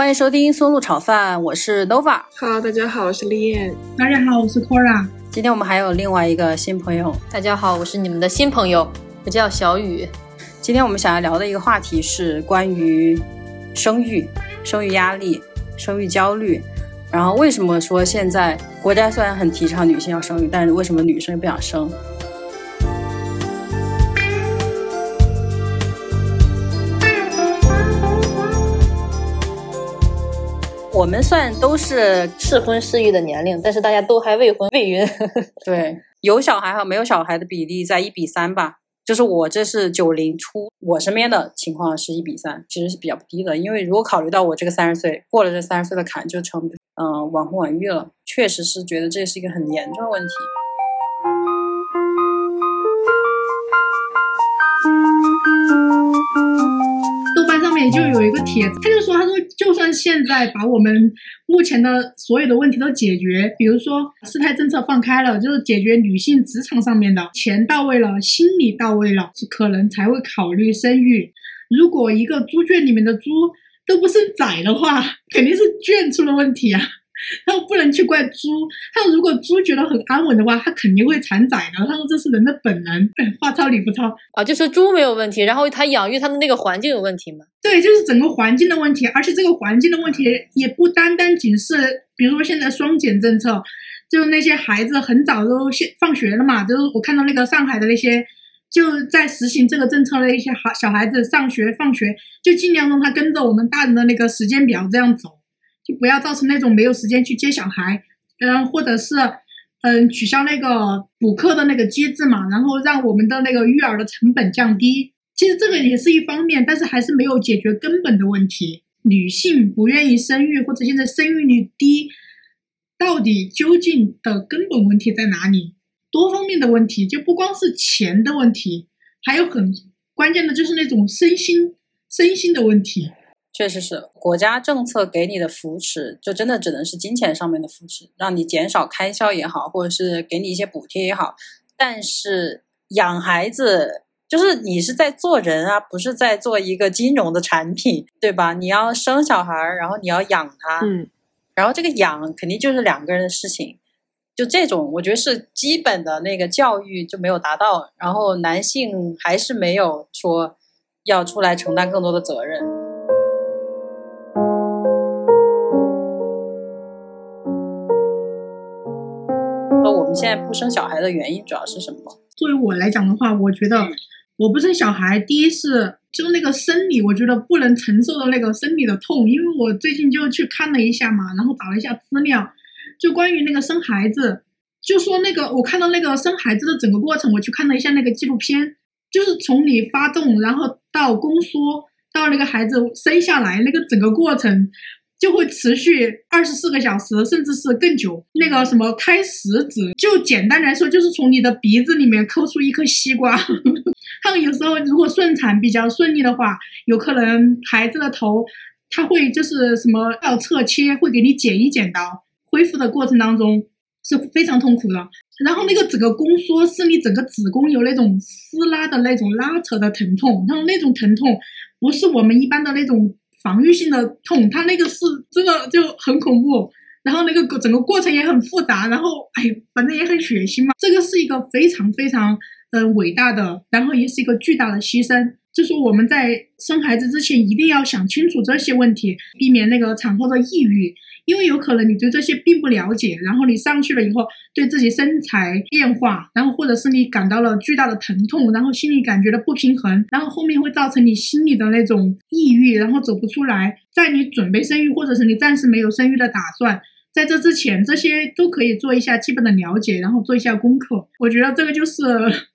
欢迎收听松露炒饭，我是 Nova。Hello，大家好，我是丽燕。大家好，我是 Cora。今天我们还有另外一个新朋友，大家好，我是你们的新朋友，我叫小雨。今天我们想要聊的一个话题是关于生育、生育压力、生育焦虑。然后为什么说现在国家虽然很提倡女性要生育，但是为什么女生不想生？我们算都是适婚适育的年龄，但是大家都还未婚未孕。对有小孩和没有小孩的比例在一比三吧。就是我这是九零初，我身边的情况是一比三，其实是比较低的。因为如果考虑到我这个三十岁过了这三十岁的坎，就成嗯、呃、晚婚晚育了，确实是觉得这是一个很严重的问题。也就有一个帖子，他就说，他说就算现在把我们目前的所有的问题都解决，比如说四胎政策放开了，就是解决女性职场上面的钱到位了，心理到位了，是可能才会考虑生育。如果一个猪圈里面的猪都不是崽的话，肯定是圈出了问题啊。他说不能去怪猪，他说如果猪觉得很安稳的话，它肯定会产崽的。他说这是人的本能，话糙理不糙啊，就是猪没有问题，然后他养育他的那个环境有问题吗？对，就是整个环境的问题，而且这个环境的问题也不单单仅是，比如说现在双减政策，就那些孩子很早都现放学了嘛，就是我看到那个上海的那些就在实行这个政策的一些孩小孩子上学放学，就尽量让他跟着我们大人的那个时间表这样走。不要造成那种没有时间去接小孩，嗯，或者是嗯取消那个补课的那个机制嘛，然后让我们的那个育儿的成本降低。其实这个也是一方面，但是还是没有解决根本的问题。女性不愿意生育，或者现在生育率低，到底究竟的根本问题在哪里？多方面的问题，就不光是钱的问题，还有很关键的就是那种身心身心的问题。确实是国家政策给你的扶持，就真的只能是金钱上面的扶持，让你减少开销也好，或者是给你一些补贴也好。但是养孩子就是你是在做人啊，不是在做一个金融的产品，对吧？你要生小孩，然后你要养他，嗯，然后这个养肯定就是两个人的事情。就这种，我觉得是基本的那个教育就没有达到，然后男性还是没有说要出来承担更多的责任。们现在不生小孩的原因主要是什么？作为我来讲的话，我觉得我不生小孩，第一是就是那个生理，我觉得不能承受的那个生理的痛，因为我最近就去看了一下嘛，然后找了一下资料，就关于那个生孩子，就说那个我看到那个生孩子的整个过程，我去看了一下那个纪录片，就是从你发动，然后到宫缩，到那个孩子生下来那个整个过程。就会持续二十四个小时，甚至是更久。那个什么开食指，就简单来说，就是从你的鼻子里面抠出一颗西瓜。他们有时候如果顺产比较顺利的话，有可能孩子的头他会就是什么要侧切，会给你剪一剪刀。恢复的过程当中是非常痛苦的。然后那个整个宫缩是你整个子宫有那种撕拉的那种拉扯的疼痛，然后那种疼痛不是我们一般的那种。防御性的痛，他那个是真的就很恐怖，然后那个整个过程也很复杂，然后哎，反正也很血腥嘛。这个是一个非常非常呃伟大的，然后也是一个巨大的牺牲。就是我们在生孩子之前一定要想清楚这些问题，避免那个产后的抑郁，因为有可能你对这些并不了解，然后你上去了以后，对自己身材变化，然后或者是你感到了巨大的疼痛，然后心里感觉的不平衡，然后后面会造成你心里的那种抑郁，然后走不出来。在你准备生育，或者是你暂时没有生育的打算。在这之前，这些都可以做一下基本的了解，然后做一下功课。我觉得这个就是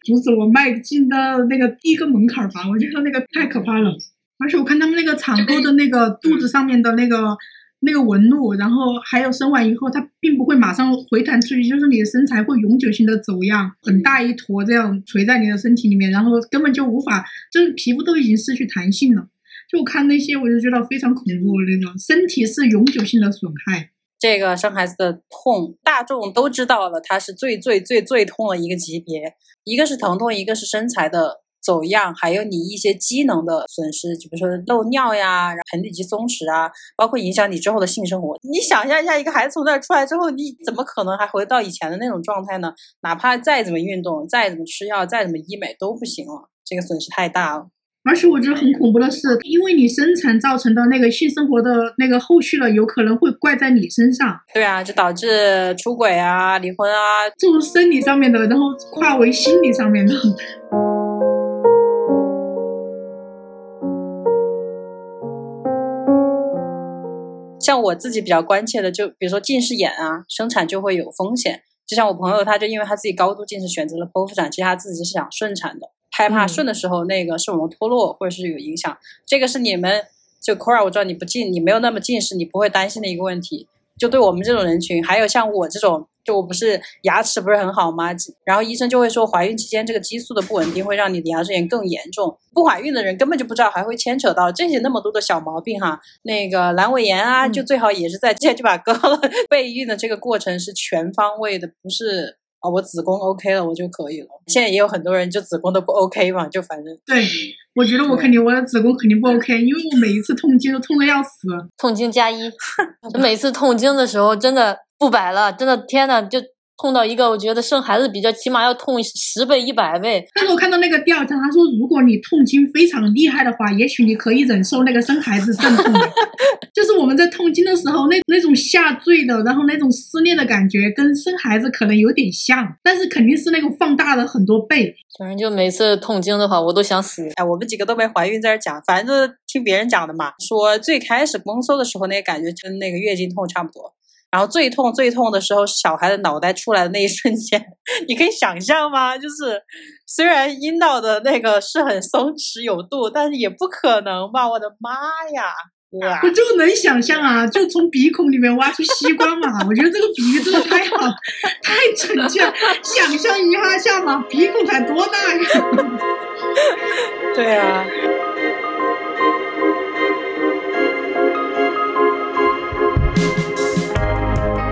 阻止我迈进的那个第一个门槛吧。我觉得那个太可怕了，而且我看他们那个产后的那个肚子上面的那个那个纹路，然后还有生完以后，它并不会马上回弹出去，就是你的身材会永久性的走样，很大一坨这样垂在你的身体里面，然后根本就无法，就是皮肤都已经失去弹性了。就看那些，我就觉得非常恐怖，那种身体是永久性的损害。这个生孩子的痛，大众都知道了，它是最最最最痛的一个级别。一个是疼痛，一个是身材的走样，还有你一些机能的损失，就比如说漏尿呀、盆底肌松弛啊，包括影响你之后的性生活。你想象一下，一个孩子从那儿出来之后，你怎么可能还回到以前的那种状态呢？哪怕再怎么运动、再怎么吃药、再怎么医美都不行了，这个损失太大了。而且我觉得很恐怖的是，因为你生产造成的那个性生活的那个后续了，有可能会怪在你身上。对啊，就导致出轨啊、离婚啊，这种生理上面的，然后跨为心理上面的。像我自己比较关切的，就比如说近视眼啊，生产就会有风险。就像我朋友，他就因为他自己高度近视，选择了剖腹产，其实他自己是想顺产的，害怕顺的时候那个视网膜脱落或者是有影响。这个是你们就 Cora，我知道你不近，你没有那么近视，你不会担心的一个问题。就对我们这种人群，还有像我这种。就我不是牙齿不是很好吗？然后医生就会说，怀孕期间这个激素的不稳定会让你的牙周炎更严重。不怀孕的人根本就不知道还会牵扯到这些那么多的小毛病哈。那个阑尾炎啊，就最好也是在 之前就把 割了。备孕的这个过程是全方位的，不是啊，我子宫 OK 了我就可以了。现在也有很多人就子宫都不 OK 嘛，就反正对，我觉得我肯定我的子宫肯定不 OK，因为我每一次痛经都痛的要死。痛经加一，每次痛经的时候真的。不摆了，真的天呐，就痛到一个，我觉得生孩子比较起码要痛十倍、一百倍。但是我看到那个调查，他说如果你痛经非常厉害的话，也许你可以忍受那个生孩子阵痛。就是我们在痛经的时候，那那种下坠的，然后那种撕裂的感觉，跟生孩子可能有点像，但是肯定是那种放大了很多倍。反正就每次痛经的话，我都想死。哎，我们几个都没怀孕，在这讲，反正就是听别人讲的嘛。说最开始宫缩的时候，那个感觉跟那个月经痛差不多。然后最痛最痛的时候是小孩的脑袋出来的那一瞬间，你可以想象吗？就是虽然阴道的那个是很松弛有度，但是也不可能吧？我的妈呀！我就能想象啊，就从鼻孔里面挖出西瓜嘛！我觉得这个比喻真的太好，太准确。想象一下下嘛，鼻孔才多大呀？对啊。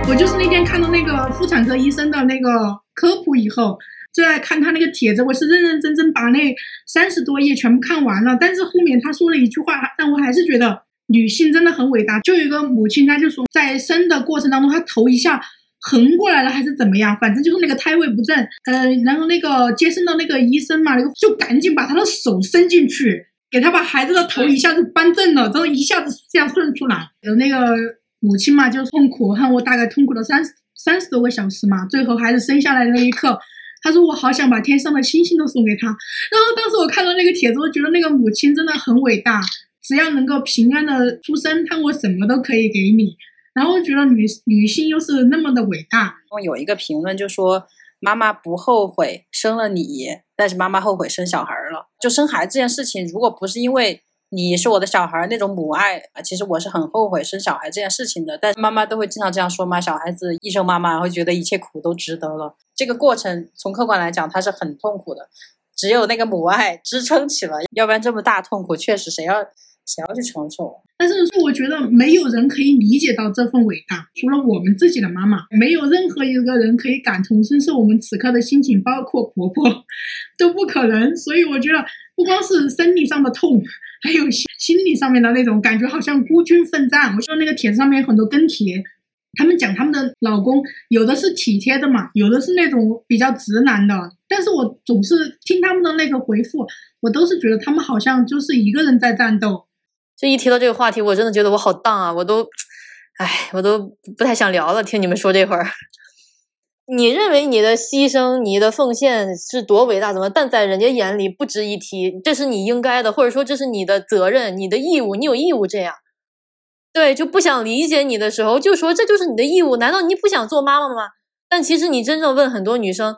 我就是那天看到那个妇产科医生的那个科普以后，在看他那个帖子，我是认认真真把那三十多页全部看完了。但是后面他说了一句话，但我还是觉得女性真的很伟大。就有一个母亲，她就说在生的过程当中，她头一下横过来了，还是怎么样，反正就是那个胎位不正。嗯，然后那个接生的那个医生嘛，就赶紧把他的手伸进去，给他把孩子的头一下子扳正了，然后一下子这样顺出来，有那个。母亲嘛，就痛苦，和我大概痛苦了三三十多个小时嘛。最后孩子生下来的那一刻，他说我好想把天上的星星都送给他。然后当时我看到那个帖子，我觉得那个母亲真的很伟大，只要能够平安的出生，他我什么都可以给你。然后觉得女女性又是那么的伟大。有一个评论就说，妈妈不后悔生了你，但是妈妈后悔生小孩了。就生孩子这件事情，如果不是因为。你是我的小孩那种母爱啊，其实我是很后悔生小孩这件事情的。但是妈妈都会经常这样说嘛，小孩子一生妈妈会觉得一切苦都值得了。这个过程从客观来讲，它是很痛苦的，只有那个母爱支撑起了，要不然这么大痛苦，确实谁要谁要去承受？但是我觉得没有人可以理解到这份伟大，除了我们自己的妈妈，没有任何一个人可以感同身受我们此刻的心情，包括婆婆 都不可能。所以我觉得不光是生理上的痛。还有心心理上面的那种感觉，好像孤军奋战。我说那个帖子上面有很多跟帖，他们讲他们的老公有的是体贴的嘛，有的是那种比较直男的。但是我总是听他们的那个回复，我都是觉得他们好像就是一个人在战斗。就一提到这个话题，我真的觉得我好荡啊，我都，唉，我都不太想聊了。听你们说这会儿。你认为你的牺牲、你的奉献是多伟大？怎么？但在人家眼里不值一提，这是你应该的，或者说这是你的责任、你的义务，你有义务这样。对，就不想理解你的时候，就说这就是你的义务。难道你不想做妈妈吗？但其实你真正问很多女生，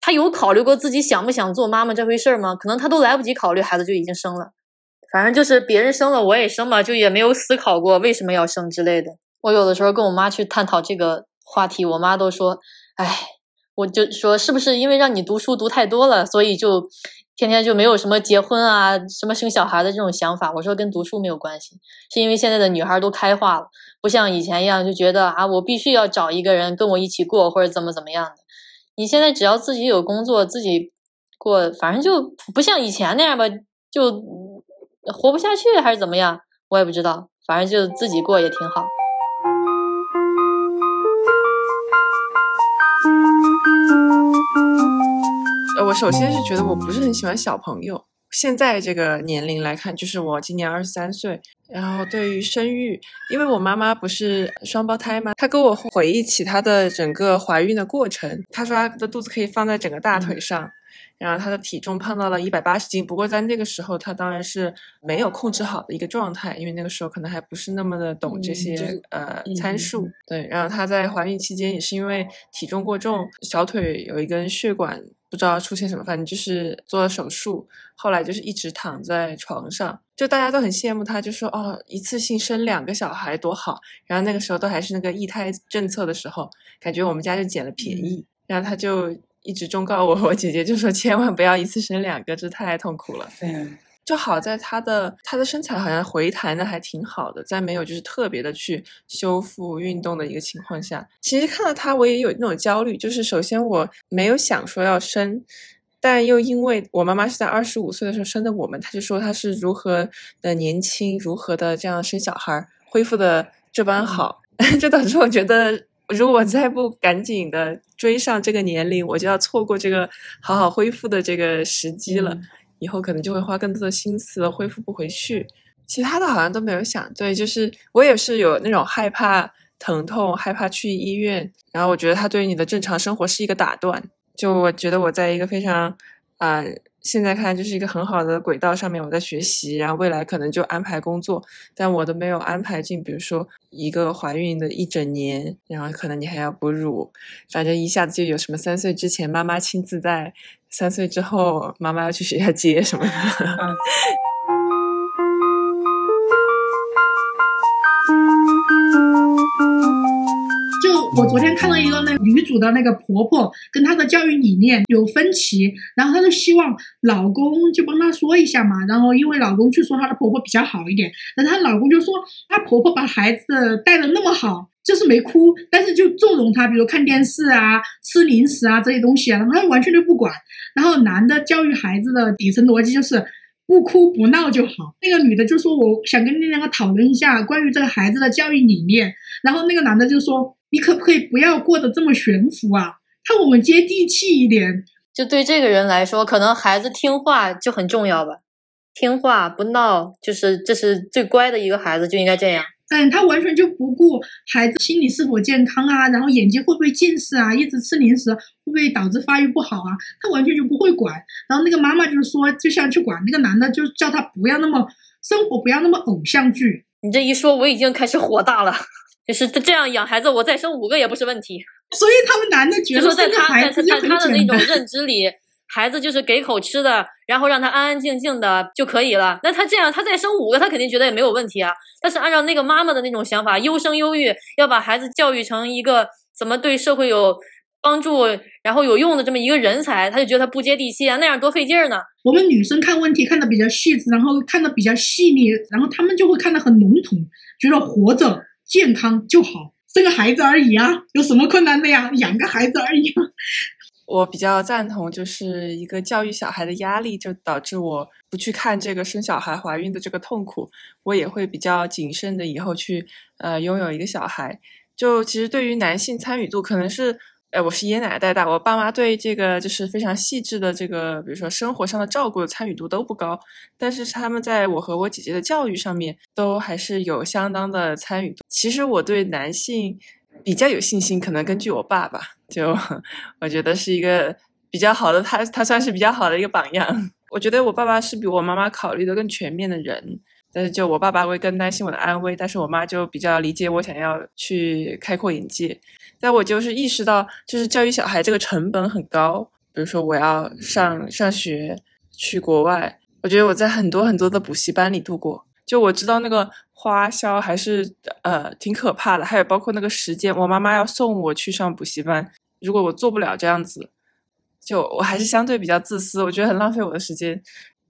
她有考虑过自己想不想做妈妈这回事吗？可能她都来不及考虑，孩子就已经生了。反正就是别人生了，我也生吧，就也没有思考过为什么要生之类的。我有的时候跟我妈去探讨这个话题，我妈都说。哎，我就说是不是因为让你读书读太多了，所以就天天就没有什么结婚啊、什么生小孩的这种想法？我说跟读书没有关系，是因为现在的女孩都开化了，不像以前一样就觉得啊，我必须要找一个人跟我一起过或者怎么怎么样的。你现在只要自己有工作，自己过，反正就不像以前那样吧，就活不下去还是怎么样，我也不知道，反正就自己过也挺好。我首先是觉得我不是很喜欢小朋友。现在这个年龄来看，就是我今年二十三岁。然后对于生育，因为我妈妈不是双胞胎吗？她跟我回忆起她的整个怀孕的过程。她说她的肚子可以放在整个大腿上，然后她的体重胖到了一百八十斤。不过在那个时候，她当然是没有控制好的一个状态，因为那个时候可能还不是那么的懂这些呃参数。对，然后她在怀孕期间也是因为体重过重，小腿有一根血管。不知道出现什么，反正就是做了手术，后来就是一直躺在床上，就大家都很羡慕他，就说哦，一次性生两个小孩多好。然后那个时候都还是那个一胎政策的时候，感觉我们家就捡了便宜。然后他就一直忠告我，我姐姐就说千万不要一次生两个，这太痛苦了。对。就好在她的她的身材好像回弹的还挺好的，在没有就是特别的去修复运动的一个情况下，其实看到她我也有那种焦虑，就是首先我没有想说要生，但又因为我妈妈是在二十五岁的时候生的我们，她就说她是如何的年轻，如何的这样生小孩恢复的这般好，就导致我觉得如果我再不赶紧的追上这个年龄，我就要错过这个好好恢复的这个时机了。以后可能就会花更多的心思恢复不回去，其他的好像都没有想。对，就是我也是有那种害怕疼痛，害怕去医院。然后我觉得它对你的正常生活是一个打断。就我觉得我在一个非常啊，现在看就是一个很好的轨道上面，我在学习，然后未来可能就安排工作，但我都没有安排进，比如说一个怀孕的一整年，然后可能你还要哺乳，反正一下子就有什么三岁之前妈妈亲自在。三岁之后，妈妈要去学校接什么的。我昨天看到一个那女主的那个婆婆跟她的教育理念有分歧，然后她就希望老公就帮她说一下嘛。然后因为老公去说她的婆婆比较好一点，然后她老公就说她婆婆把孩子带的那么好。就是没哭，但是就纵容她，比如看电视啊、吃零食啊这些东西啊，然后他完全就不管。然后男的教育孩子的底层逻辑就是不哭不闹就好。那个女的就说：“我想跟你两个讨论一下关于这个孩子的教育理念。”然后那个男的就说：“你可不可以不要过得这么悬浮啊？看我们接地气一点。”就对这个人来说，可能孩子听话就很重要吧，听话不闹，就是这是最乖的一个孩子就应该这样。嗯，他完全就不顾孩子心理是否健康啊，然后眼睛会不会近视啊，一直吃零食会不会导致发育不好啊？他完全就不会管。然后那个妈妈就是说，就像去管那个男的，就叫他不要那么生活，不要那么偶像剧。你这一说，我已经开始火大了。就是这样养孩子，我再生五个也不是问题。所以他们男的觉得，就说在他在在他的那种认知里。孩子就是给口吃的，然后让他安安静静的就可以了。那他这样，他再生五个，他肯定觉得也没有问题啊。但是按照那个妈妈的那种想法，优生优育，要把孩子教育成一个怎么对社会有帮助，然后有用的这么一个人才，他就觉得他不接地气啊，那样多费劲儿呢。我们女生看问题看的比较细致，然后看的比较细腻，然后他们就会看得很笼统，觉得活着健康就好，生个孩子而已啊，有什么困难的呀？养个孩子而已。我比较赞同，就是一个教育小孩的压力，就导致我不去看这个生小孩、怀孕的这个痛苦，我也会比较谨慎的以后去呃拥有一个小孩。就其实对于男性参与度，可能是，呃，我是爷爷奶奶带大，我爸妈对这个就是非常细致的这个，比如说生活上的照顾参与度都不高，但是他们在我和我姐姐的教育上面都还是有相当的参与度。其实我对男性。比较有信心，可能根据我爸爸，就我觉得是一个比较好的，他他算是比较好的一个榜样。我觉得我爸爸是比我妈妈考虑的更全面的人，但是就我爸爸会更担心我的安危，但是我妈就比较理解我想要去开阔眼界。但我就是意识到，就是教育小孩这个成本很高，比如说我要上上学去国外，我觉得我在很多很多的补习班里度过。就我知道那个花销还是呃挺可怕的，还有包括那个时间，我妈妈要送我去上补习班，如果我做不了这样子，就我还是相对比较自私，我觉得很浪费我的时间。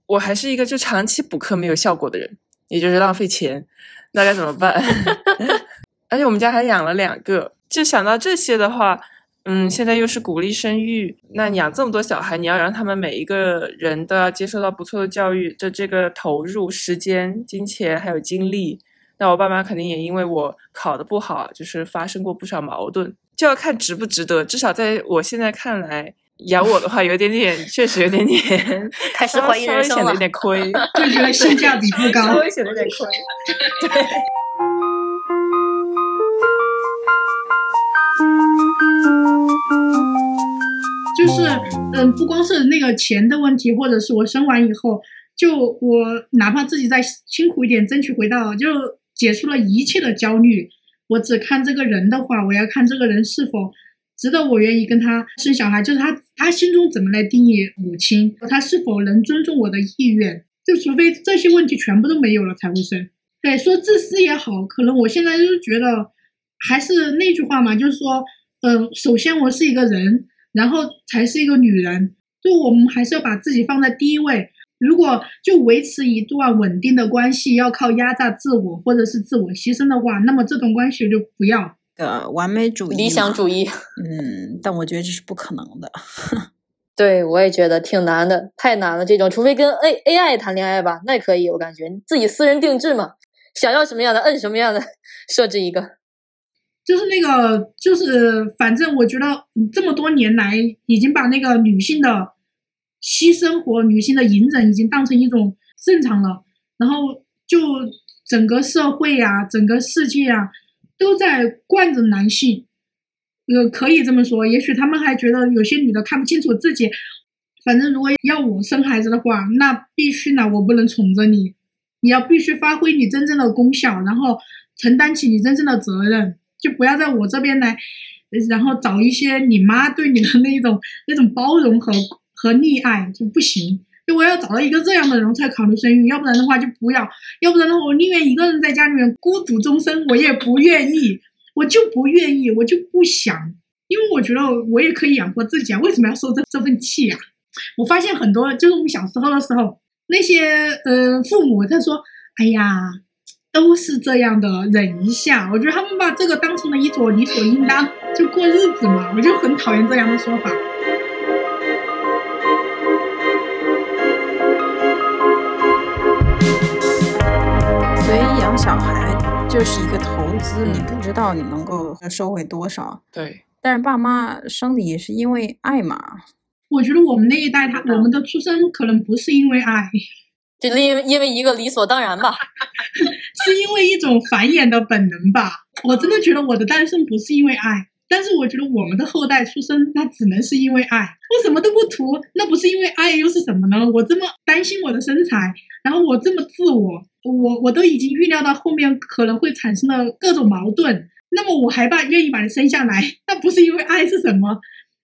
我还是一个就长期补课没有效果的人，也就是浪费钱，那该怎么办？而且我们家还养了两个，就想到这些的话，嗯，现在又是鼓励生育，那养这么多小孩，你要让他们每一个人都要接受到不错的教育，这这个投入时间、金钱还有精力，那我爸妈肯定也因为我考的不好，就是发生过不少矛盾，就要看值不值得。至少在我现在看来，养我的话有点点，确实有点点开始怀疑人生了稍微显得有，点亏，就觉得性价比不高稍。微显得有点亏。对。就是嗯，不光是那个钱的问题，或者是我生完以后，就我哪怕自己再辛苦一点，争取回到，就解除了一切的焦虑。我只看这个人的话，我要看这个人是否值得我愿意跟他生小孩，就是他他心中怎么来定义母亲，他是否能尊重我的意愿。就除非这些问题全部都没有了才会生。对，说自私也好，可能我现在就是觉得还是那句话嘛，就是说，嗯、首先我是一个人，然后才是一个女人，就我们还是要把自己放在第一位。如果就维持一段稳定的关系要靠压榨自我或者是自我牺牲的话，那么这段关系就不要。的完美主义，理想主义。义。嗯，但我觉得这是不可能的。对，我也觉得挺难的，太难了。这种，除非跟 A A I 谈恋爱吧，那可以，我感觉自己私人定制嘛，想要什么样的摁什么样的，设置一个。就是那个，就是反正我觉得这么多年来，已经把那个女性的牺牲和女性的隐忍已经当成一种正常了，然后就整个社会呀、整个世界啊，都在惯着男性。呃，可以这么说，也许他们还觉得有些女的看不清楚自己。反正如果要我生孩子的话，那必须呢，我不能宠着你，你要必须发挥你真正的功效，然后承担起你真正的责任，就不要在我这边来，然后找一些你妈对你的那一种那种包容和和溺爱就不行。就我要找到一个这样的人才考虑生育，要不然的话就不要，要不然的话我宁愿一个人在家里面孤独终生，我也不愿意，我就不愿意，我就不想，因为我觉得我也可以养活自己啊，为什么要受这这份气呀、我发现很多就是我们小时候的时候，那些呃父母他说，哎呀，都是这样的，忍一下。我觉得他们把这个当成了一种理所应当，就过日子嘛。我就很讨厌这样的说法。所以养小孩就是一个投资，你嗯不知道你能够收回多少。对，但是爸妈生你是因为爱嘛？我觉得我们那一代他，我们的出生可能不是因为爱，就因为因为一个理所当然吧。是因为一种繁衍的本能吧。我真的觉得我的诞生不是因为爱，但是我觉得我们的后代出生，那只能是因为爱。我什么都不图，那不是因为爱又是什么呢？我这么担心我的身材，然后我这么自我，我我都已经预料到后面可能会产生的各种矛盾。那么我还把愿意把你生下来，那不是因为爱是什么？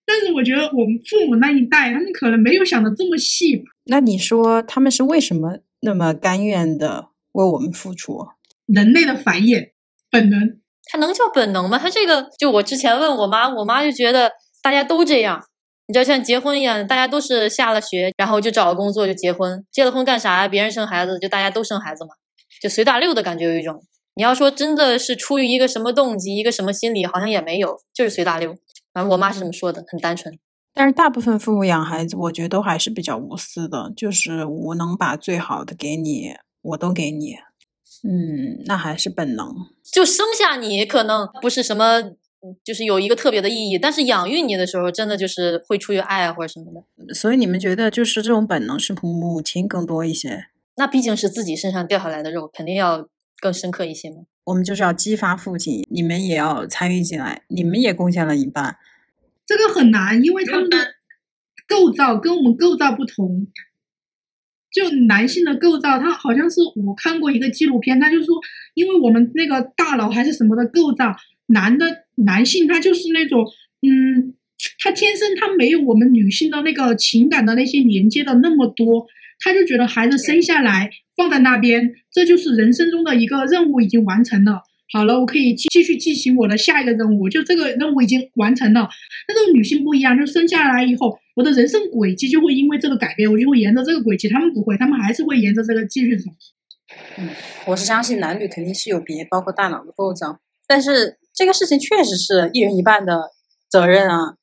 但是我觉得我们父母那一代，他们可能没有想的这么细吧。那你说他们是为什么那么甘愿的为我们付出？人类的繁衍本能，它能叫本能吗？它这个，就我之前问我妈，我妈就觉得大家都这样，你知道像结婚一样，大家都是下了学，然后就找个工作就结婚，结了婚干啥呀？别人生孩子，就大家都生孩子嘛，就随大溜的感觉有一种。你要说真的是出于一个什么动机，一个什么心理，好像也没有，就是随大溜。反正我妈是这么说的，很单纯。但是大部分父母养孩子，我觉得都还是比较无私的，就是我能把最好的给你，我都给你。嗯，那还是本能。就生下你可能不是什么，嗯就是有一个特别的意义，但是养育你的时候，真的就是会出于爱啊或者什么的。所以你们觉得就是这种本能是母母亲更多一些？那毕竟是自己身上掉下来的肉，肯定要更深刻一些嘛。我们就是要激发父亲，你们也要参与进来，你们也贡献了一半。这个很难，因为他们的构造跟我们构造不同。就男性的构造，他好像是我看过一个纪录片，他就说，因为我们那个大脑还是什么的构造，男的男性他就是那种，嗯，他天生他没有我们女性的那个情感的那些连接的那么多，他就觉得孩子生下来放在那边，这就是人生中的一个任务已经完成了。好了，我可以继继续进行我的下一个任务，就这个任务已经完成了。但是女性不一样，就生下来以后，我的人生轨迹就会因为这个改变，我就会沿着这个轨迹。他们不会，他们还是会沿着这个继续走。嗯我是相信男女肯定是有别，包括大脑的构造，但是这个事情确实是一人一半的责任啊。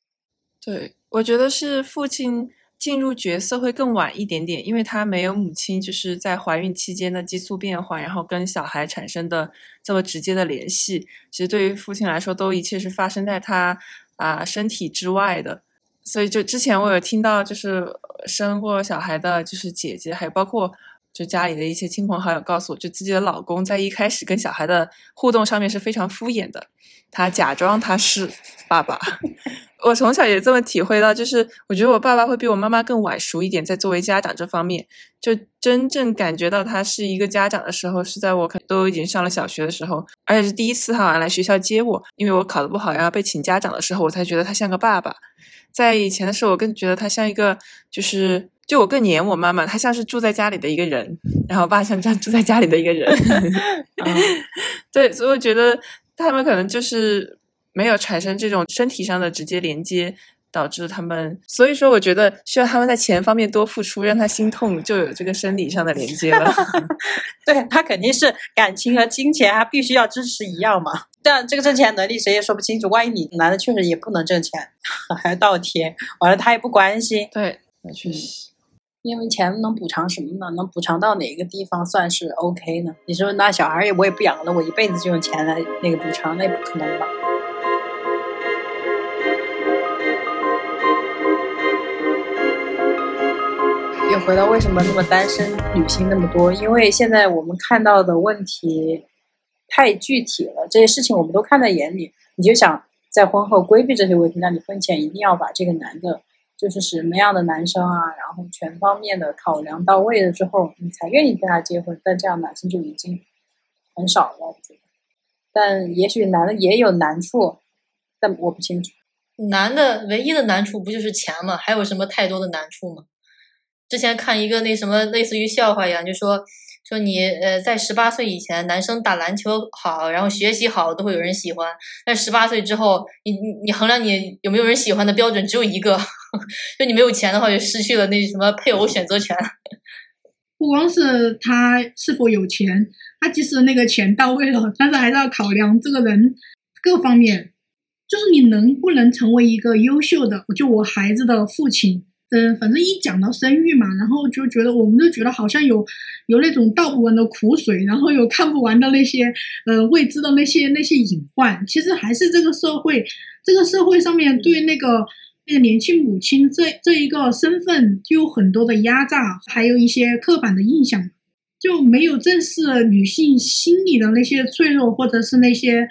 对，我觉得是父亲进入角色会更晚一点点，因为他没有母亲就是在怀孕期间的激素变化，然后跟小孩产生的这么直接的联系。其实对于父亲来说，都一切是发生在他啊身体之外的。所以就之前我有听到，就是生过小孩的，就是姐姐，还有包括就家里的一些亲朋好友告诉我，就自己的老公在一开始跟小孩的互动上面是非常敷衍的，他假装他是爸爸。我从小也这么体会到，就是我觉得我爸爸会比我妈妈更晚熟一点，在作为家长这方面，就真正感觉到他是一个家长的时候，是在我可都已经上了小学的时候，而且是第一次好像来学校接我，因为我考得不好，然后被请家长的时候，我才觉得他像个爸爸。在以前的时候，我更觉得他像一个，就是就我更黏我妈妈，他像是住在家里的一个人，然后爸像这样住在家里的一个人。对，所以我觉得他们可能就是没有产生这种身体上的直接连接，导致他们，所以说我觉得需要他们在钱方面多付出，让他心痛，就有这个生理上的连接了。对他肯定是感情和金钱，他必须要支持一样嘛。但这个挣钱能力谁也说不清楚，万一你男的确实也不能挣钱，还要倒贴，完了他也不关心。对，那确实。因为钱能补偿什么呢？能补偿到哪个地方算是 OK 呢？你说那小孩也我也不养了，我一辈子就用钱来那个补偿，那也不可能吧？回到为什么那么单身女性那么多？因为现在我们看到的问题太具体了，这些事情我们都看在眼里。你就想在婚后规避这些问题，那你婚前一定要把这个男的，就是什么样的男生啊，然后全方面的考量到位了之后，你才愿意跟他结婚。但这样男性就已经很少了，我觉得。但也许男的也有难处，但我不清楚。男的唯一的难处不就是钱吗？还有什么太多的难处吗？之前看一个那什么类似于笑话一样，就说说你呃在十八岁以前，男生打篮球好，然后学习好都会有人喜欢。但十八岁之后，你你你衡量你有没有人喜欢的标准只有一个，就你没有钱的话，就失去了那什么配偶选择权。不光是他是否有钱，他即使那个钱到位了，但是还是要考量这个人各方面，就是你能不能成为一个优秀的就我孩子的父亲。嗯，反正一讲到生育嘛，然后就觉得我们就觉得好像有有那种倒不完的苦水，然后有看不完的那些呃未知的那些那些隐患。其实还是这个社会，这个社会上面对那个那个年轻母亲这这一个身份就有很多的压榨，还有一些刻板的印象，就没有正视女性心理的那些脆弱或者是那些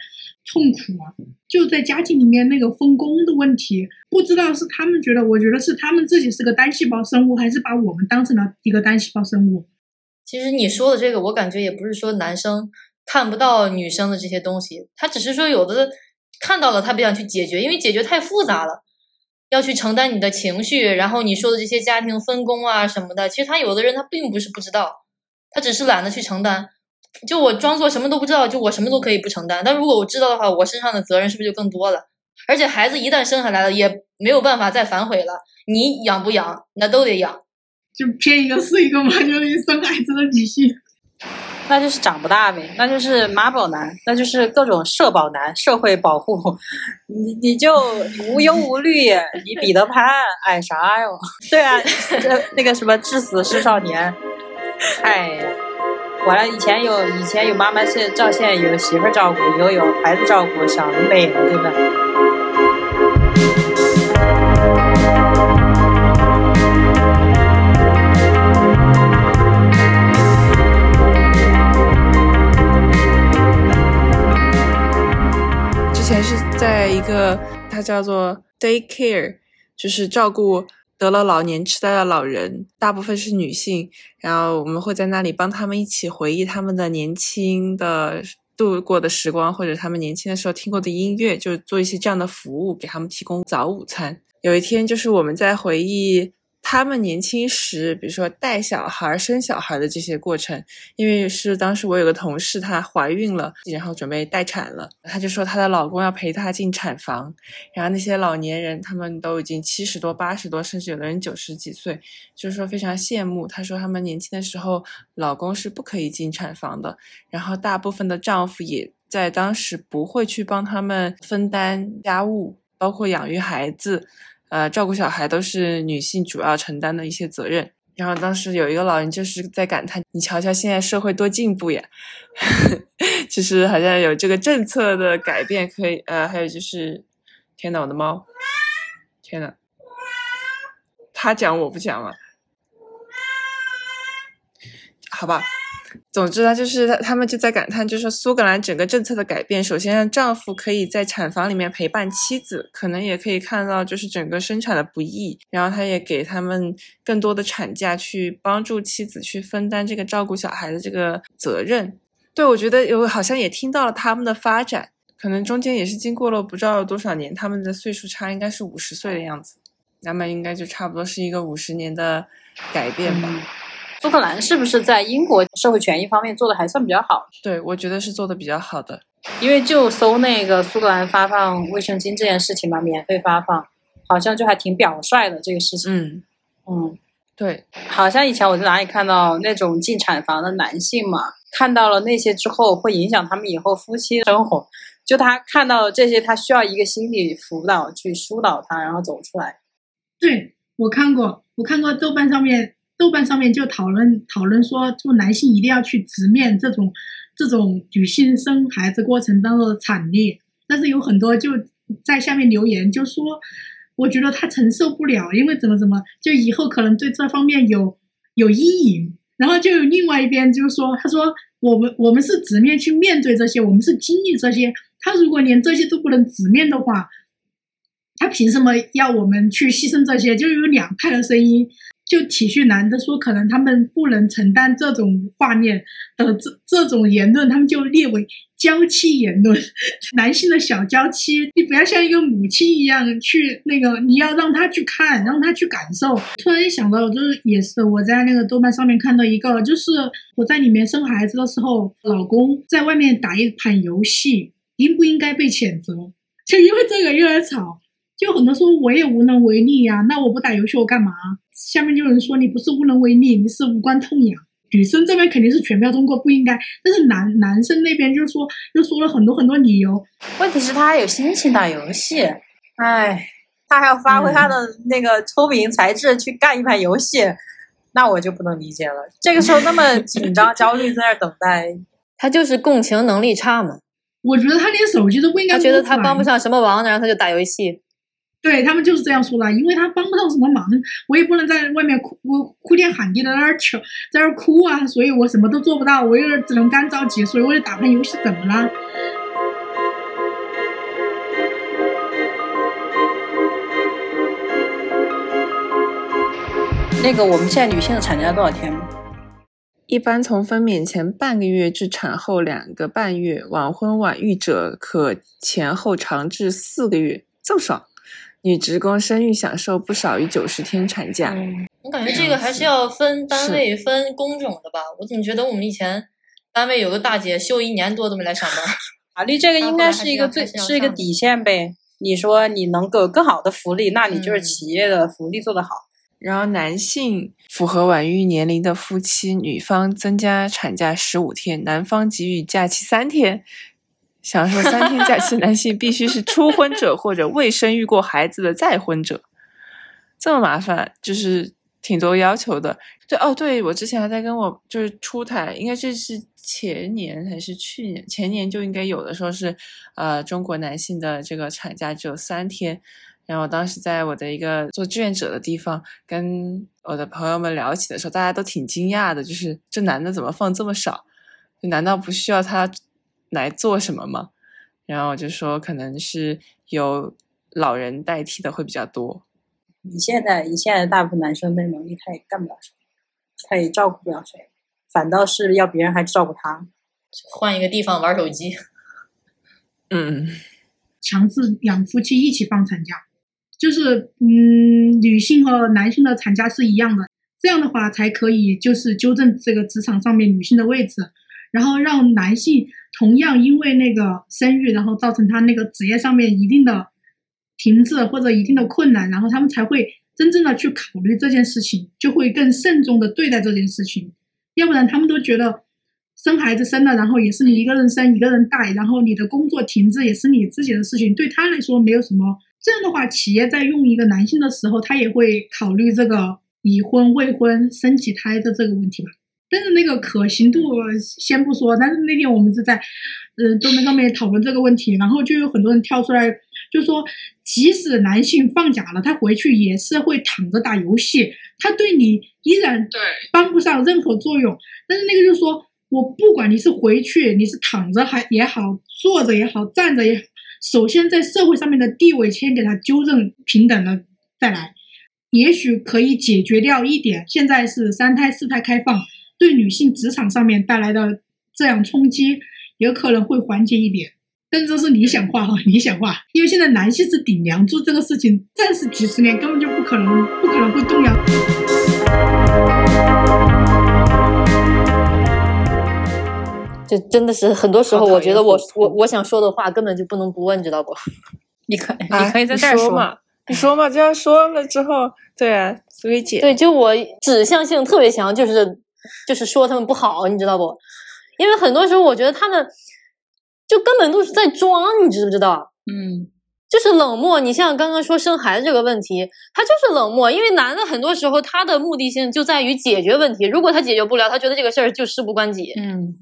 痛苦啊。就在家庭里面那个分工的问题，不知道是他们觉得，我觉得是他们自己是个单细胞生物，还是把我们当成了一个单细胞生物。其实你说的这个，我感觉也不是说男生看不到女生的这些东西，他只是说有的看到了，他不想去解决，因为解决太复杂了，要去承担你的情绪，然后你说的这些家庭分工啊什么的，其实他有的人他并不是不知道，他只是懒得去承担。就我装作什么都不知道，就我什么都可以不承担。但如果我知道的话，我身上的责任是不是就更多了？而且孩子一旦生下来了，也没有办法再反悔了。你养不养，那都得养。就骗一个是一个嘛，就是生孩子的女性，那就是长不大呗，那就是妈宝男，那就是各种社保男，社会保护，你你就无忧无虑，你彼得潘矮啥哟？对啊，这那个什么至死是少年，哎呀。完了，以前有以前有妈妈现照现有媳妇照顾，又有孩子照顾，想的美了，真的。之前是在一个，它叫做 daycare，就是照顾。得了老年痴呆的老人，大部分是女性，然后我们会在那里帮他们一起回忆他们的年轻的度过的时光，或者他们年轻的时候听过的音乐，就做一些这样的服务，给他们提供早午餐。有一天，就是我们在回忆。他们年轻时，比如说带小孩、生小孩的这些过程，因为是当时我有个同事，她怀孕了，然后准备待产了，她就说她的老公要陪她进产房，然后那些老年人他们都已经七十多、八十多，甚至有的人九十几岁，就是说非常羡慕。她说他们年轻的时候，老公是不可以进产房的，然后大部分的丈夫也在当时不会去帮他们分担家务。包括养育孩子，呃，照顾小孩都是女性主要承担的一些责任。然后当时有一个老人就是在感叹：“你瞧瞧现在社会多进步呀！” 其实好像有这个政策的改变，可以呃，还有就是，天呐，我的猫，天呐，他讲我不讲了，好吧。总之呢，就是他他们就在感叹，就是苏格兰整个政策的改变，首先让丈夫可以在产房里面陪伴妻子，可能也可以看到就是整个生产的不易，然后他也给他们更多的产假，去帮助妻子去分担这个照顾小孩的这个责任。对我觉得有好像也听到了他们的发展，可能中间也是经过了不知道多少年，他们的岁数差应该是五十岁的样子，那么应该就差不多是一个五十年的改变吧。苏格兰是不是在英国社会权益方面做的还算比较好？对，我觉得是做的比较好的。因为就搜那个苏格兰发放卫生巾这件事情嘛，免费发放，好像就还挺表率的这个事情。嗯，嗯，对，好像以前我在哪里看到那种进产房的男性嘛，看到了那些之后会影响他们以后夫妻生活。就他看到了这些，他需要一个心理辅导去疏导他，然后走出来。对我看过，我看过豆瓣上面，豆瓣上面就讨论讨论说，就男性一定要去直面这种这种女性生孩子过程当中的惨烈，但是有很多就在下面留言就说，我觉得他承受不了，因为怎么怎么，就以后可能对这方面有有阴影。然后就有另外一边就是说，他说我们我们是直面去面对这些，我们是经历这些，他如果连这些都不能直面的话，他凭什么要我们去牺牲这些？就有两派的声音，就体恤男的说，可能他们不能承担这种画面的这这种言论，他们就列为娇妻言论，男性的小娇妻，你不要像一个母亲一样去那个，你要让他去看，让他去感受。突然一想到，就是也是我在那个豆瓣上面看到一个，就是我在里面生孩子的时候，老公在外面打一盘游戏，应不应该被谴责？就因为这个又在吵。就很多说我也无能为力呀、那我不打游戏我干嘛？下面就有人说你不是无能为力，你是无关痛痒。女生这边肯定是全票通过，不应该，但是男男生那边就说又说了很多很多理由，问题是他还有心情打游戏，哎，他还要发挥他的那个聪明才智去干一盘游戏，那我就不能理解了。这个时候那么紧张焦虑，在那儿等待，他就是共情能力差嘛，我觉得他连手机都不应该他觉得他帮不上什么忙，然后他就打游戏。对他们就是这样说的，因为他帮不上什么忙，我也不能在外面哭哭天喊地的在那儿求，在那儿哭啊，所以我什么都做不到，我又只能干着急，所以我就打盘游戏，怎么了？那个我们现在女性的产假多少天？一般从分娩前半个月至产后两个半月，晚婚晚育者可前后长至四个月，这么爽。女职工生育享受不少于九十天产假。嗯，我感觉这个还是要分单位、分工种的吧。我怎么觉得我们以前单位有个大姐休一年多都没来上班？法律这个应该是一个最还是是一个底线呗。你说你能够有更好的福利，那你就是嗯企业的福利做得好。然后，男性符合晚育年龄的夫妻，女方增加产假十五天，男方给予假期三天。享受三天假期，男性必须是初婚者或者未生育过孩子的再婚者。这么麻烦，就是挺多要求的。对哦，对我之前还在跟我就是出台，应该这是前年还是去年？前年就应该有的，说是呃中国男性的这个产假只有三天。然后当时在我的一个做志愿者的地方，跟我的朋友们聊起的时候，大家都挺惊讶的，就是这男的怎么放这么少？就难道不需要他来做什么吗？然后我就说，可能是由老人代替的会比较多。你现在你现在大部分男生的能力他也干不了什么，他也照顾不了谁，反倒是要别人还照顾他。换一个地方玩手机。嗯，强制两夫妻一起放产假，就是嗯，女性和男性的产假是一样的，这样的话才可以就是纠正这个职场上面女性的位置，然后让男性同样因为那个生育，然后造成他那个职业上面一定的停滞或者一定的困难，然后他们才会真正的去考虑这件事情，就会更慎重的对待这件事情，要不然他们都觉得。生孩子生了，然后也是你一个人生一个人带，然后你的工作停滞也是你自己的事情，对他来说没有什么这样的话，企业在用一个男性的时候，他也会考虑这个已婚、未婚、生几胎的这个问题吧。但是那个可行度先不说，但是那天我们是在，呃，豆瓣上面讨论这个问题，然后就有很多人跳出来，就说即使男性放假了，他回去也是会躺着打游戏，他对你依然对帮不上任何作用。但是那个就是说我不管你是回去，你是躺着还也好，坐着也好，站着也好，首先在社会上面的地位先给他纠正平等了再来，也许可以解决掉一点。现在是三胎四胎开放。对女性职场上面带来的这样冲击，有可能会缓解一点，但这是理想化哈，理想化，因为现在男性是顶梁柱，这个事情暂时几十年根本就不可能，不可能会动摇。就真的是很多时候，我觉得我我我想说的话根本就不能不问，知道不？你可你啊可以在这儿说嘛，你说嘛，这样说了之后，对啊，所以姐，对，就我指向性特别强，就是就是说他们不好，你知道不？因为很多时候我觉得他们就根本都是在装，你知不知道？嗯就是冷漠。你像刚刚说生孩子这个问题，他就是冷漠，因为男的很多时候他的目的性就在于解决问题，如果他解决不了，他觉得这个事儿就事不关己。嗯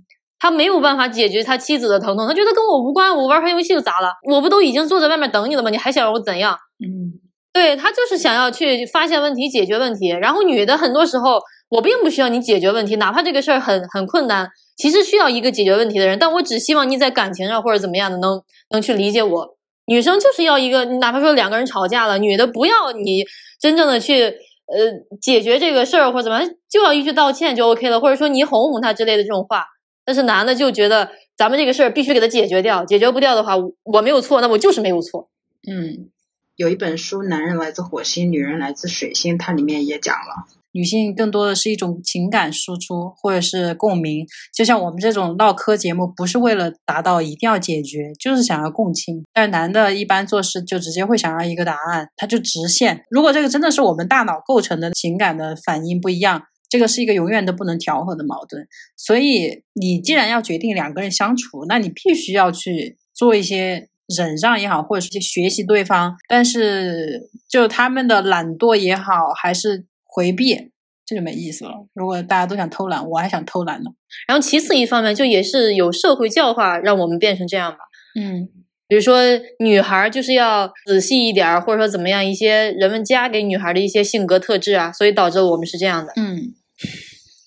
他没有办法解决他妻子的疼痛，他觉得跟我无关，我玩牌游戏就咋了？我不都已经坐在外面等你了吗？你还想让我怎样？嗯对他就是想要去发现问题、解决问题。然后女的很多时候，我并不需要你解决问题，哪怕这个事儿很很困难，其实需要一个解决问题的人，但我只希望你在感情上或者怎么样的能能去理解我。女生就是要一个，哪怕说两个人吵架了，女的不要你真正的去呃解决这个事儿或者怎么，就要一句道歉就 OK 了，或者说你哄哄他之类的这种话。但是男的就觉得咱们这个事儿必须给他解决掉，解决不掉的话，我没有错，那我就是没有错。嗯，有一本书《男人来自火星，女人来自水星》，它里面也讲了，女性更多的是一种情感输出或者是共鸣，就像我们这种唠嗑节目，不是为了达到一定要解决，就是想要共情。但男的一般做事就直接会想要一个答案，他就直线。如果这个真的是我们大脑构成的情感的反应不一样，这个是一个永远都不能调和的矛盾。所以你既然要决定两个人相处，那你必须要去做一些忍让也好，或者是去学习对方，但是就他们的懒惰也好，还是回避，这就没意思了。如果大家都想偷懒，我还想偷懒呢。然后其次一方面，就也是有社会教化让我们变成这样吧。嗯比如说，女孩儿就是要仔细一点儿，或者说怎么样，一些人们加给女孩儿的一些性格特质啊，所以导致我们是这样的。嗯，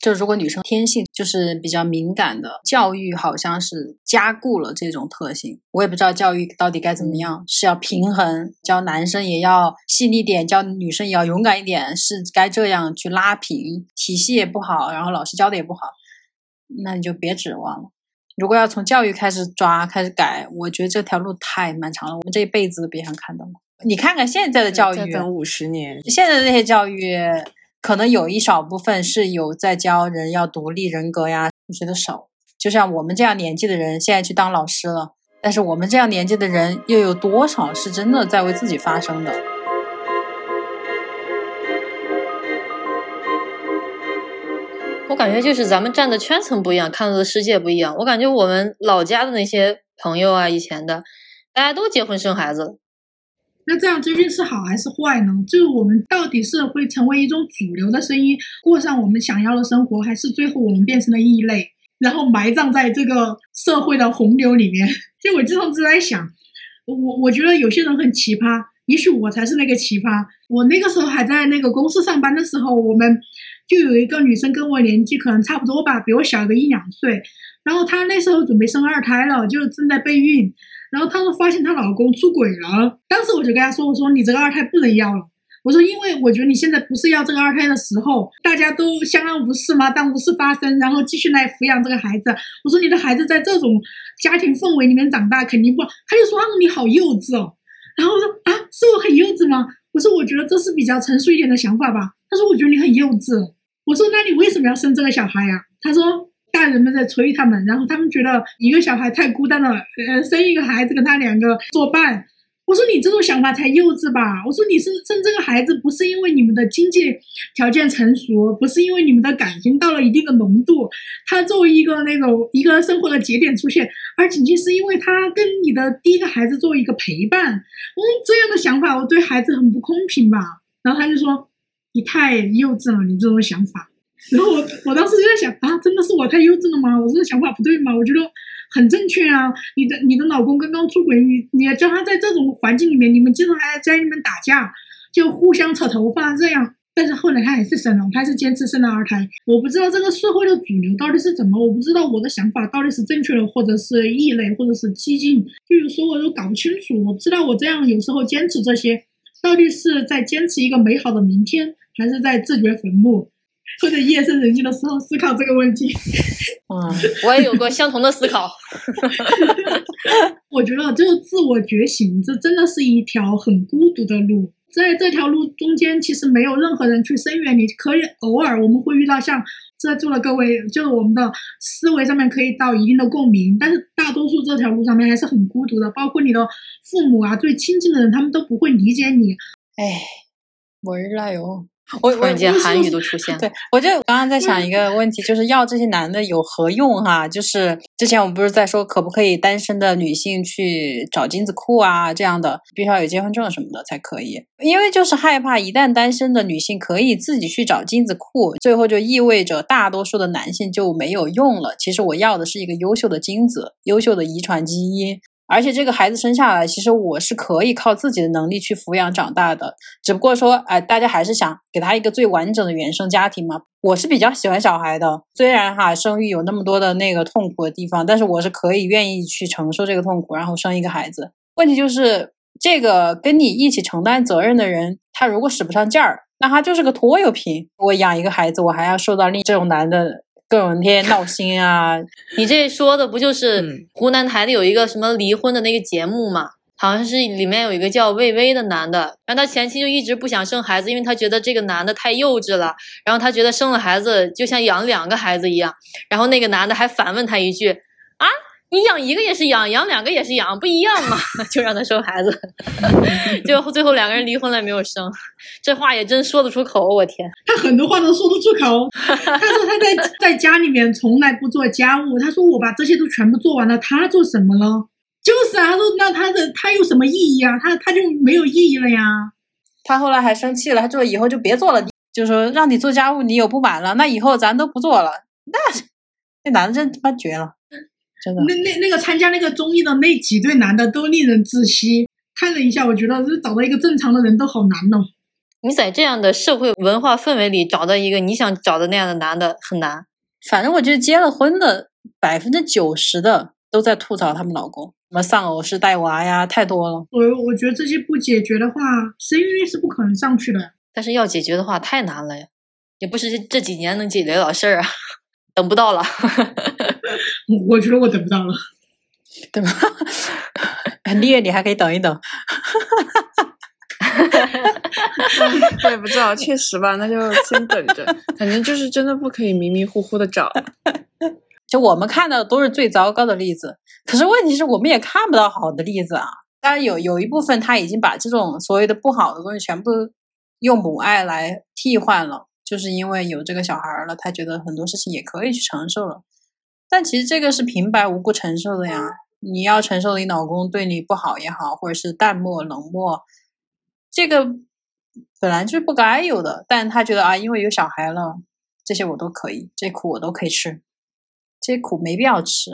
就如果女生天性就是比较敏感的，教育好像是加固了这种特性。我也不知道教育到底该怎么样，是要平衡，教男生也要细腻点，教女生也要勇敢一点，是该这样去拉平。体系也不好，然后老师教的也不好，那你就别指望了。如果要从教育开始抓、开始改，我觉得这条路太漫长了，我们这一辈子都别想看到了。你看看现在的教育，再等五十年，现在的那些教育，可能有一少部分是有在教人要独立人格呀，我觉得少。就像我们这样年纪的人，现在去当老师了，但是我们这样年纪的人，又有多少是真的在为自己发声的？我感觉就是咱们站的圈层不一样，看到的世界不一样。我感觉我们老家的那些朋友啊，以前的，大家都结婚生孩子。那这样究竟是好还是坏呢？就是我们到底是会成为一种主流的声音，过上我们想要的生活，还是最后我们变成了异类，然后埋葬在这个社会的洪流里面？就我经常就在想，我我觉得有些人很奇葩，也许我才是那个奇葩。我那个时候还在那个公司上班的时候，我们就有一个女生跟我年纪可能差不多吧，比我小个一两岁，然后她那时候准备生二胎了，就正在备孕。然后她说发现她老公出轨了，当时我就跟她说：“我说你这个二胎不能要了。”我说：“因为我觉得你现在不是要这个二胎的时候，大家都相安无事嘛，当无事发生，然后继续来抚养这个孩子。我说你的孩子在这种家庭氛围里面长大，肯定不。”她就说：“啊，你好幼稚哦。”然后我说：“啊，是我很幼稚吗？”我说：“我觉得这是比较成熟一点的想法吧。”她说：“我觉得你很幼稚。”我说：“那你为什么要生这个小孩呀？”她说。大人们在催他们，然后他们觉得一个小孩太孤单了，呃，生一个孩子跟他两个作伴。我说你这种想法才幼稚吧！我说你生生这个孩子不是因为你们的经济条件成熟，不是因为你们的感情到了一定的浓度，他作为一个那种一个生活的节点出现，而仅仅是因为他跟你的第一个孩子作为一个陪伴。嗯，这样的想法我对孩子很不公平吧？然后他就说你太幼稚了，你这种想法。然后我我当时就在想啊，真的是我太幼稚了吗？我这个想法不对吗？我觉得。很正确啊！你的你的老公刚刚出轨，你你要叫他在这种环境里面，你们经常还在里面打架，就互相扯头发这样。但是后来他还是生了，他还是坚持生了二胎。我不知道这个社会的主流到底是怎么，我不知道我的想法到底是正确的，或者是异类，或者是激进，就有时候我都搞不清楚。我不知道我这样有时候坚持这些，到底是在坚持一个美好的明天，还是在自掘坟墓？或者夜深人静的时候思考这个问题，嗯，我也有过相同的思考。我觉得就是自我觉醒，这真的是一条很孤独的路。在这条路中间，其实没有任何人去声援你。可以偶尔我们会遇到像在座的各位，就是我们的思维上面可以到一定的共鸣，但是大多数这条路上面还是很孤独的。包括你的父母啊，最亲近的人，他们都不会理解你。哎，我日了哟。我突然间韩语都出现了。对，我就刚刚在想一个问题，就是要这些男的有何用哈？就是之前我们不是在说，可不可以单身的女性去找精子库啊？这样的必须要有结婚证什么的才可以，因为就是害怕一旦单身的女性可以自己去找精子库，最后就意味着大多数的男性就没有用了。其实我要的是一个优秀的精子，优秀的遗传基因。而且这个孩子生下来，其实我是可以靠自己的能力去抚养长大的。只不过说，哎，大家还是想给他一个最完整的原生家庭嘛。我是比较喜欢小孩的，虽然哈生育有那么多的那个痛苦的地方，但是我是可以愿意去承受这个痛苦，然后生一个孩子。问题就是这个跟你一起承担责任的人，他如果使不上劲儿，那他就是个拖油瓶。我养一个孩子，我还要受到另这种男的。各种天天闹心啊！你这说的不就是湖南台的有一个什么离婚的那个节目吗？好像是里面有一个叫魏巍的男的，然后他前妻就一直不想生孩子，因为他觉得这个男的太幼稚了，然后他觉得生了孩子就像养两个孩子一样，然后那个男的还反问他一句啊。你养一个也是养，养两个也是养，不一样嘛？就让他生孩子，就最后两个人离婚了，没有生。这话也真说得出口，我天！他很多话都说得出口。他说他在 在家里面从来不做家务。他说我把这些都全部做完了，他做什么了？就是啊，他说那他的他有什么意义啊？他他就没有意义了呀。他后来还生气了，他说以后就别做了。就说让你做家务，你有不满了，那以后咱都不做了。那那男的真他妈绝了。那那那个参加那个综艺的那几对男的都令人窒息，看了一下，我觉得是找到一个正常的人都好难哦。你在这样的社会文化氛围里找到一个你想找的那样的男的很难。反正我觉得结了婚的百分之九十的都在吐槽他们老公，什么丧偶式带娃呀，太多了。我我觉得这些不解决的话，生育率是不可能上去的。但是要解决的话太难了呀，也不是这几年能解决的事儿啊，等不到了。我觉得我等不到了，对吧？烈你还可以等一等，我也不知道，确实吧，那就先等着。反正就是真的不可以迷迷糊糊的找。就我们看到的都是最糟糕的例子，可是问题是我们也看不到好的例子啊。当然有有一部分他已经把这种所谓的不好的东西全部用母爱来替换了，就是因为有这个小孩了，他觉得很多事情也可以去承受了。但其实这个是平白无故承受的呀！你要承受你老公对你不好也好，或者是淡漠冷漠，这个本来就是不该有的。但他觉得啊，因为有小孩了，这些我都可以，这苦我都可以吃，这苦没必要吃。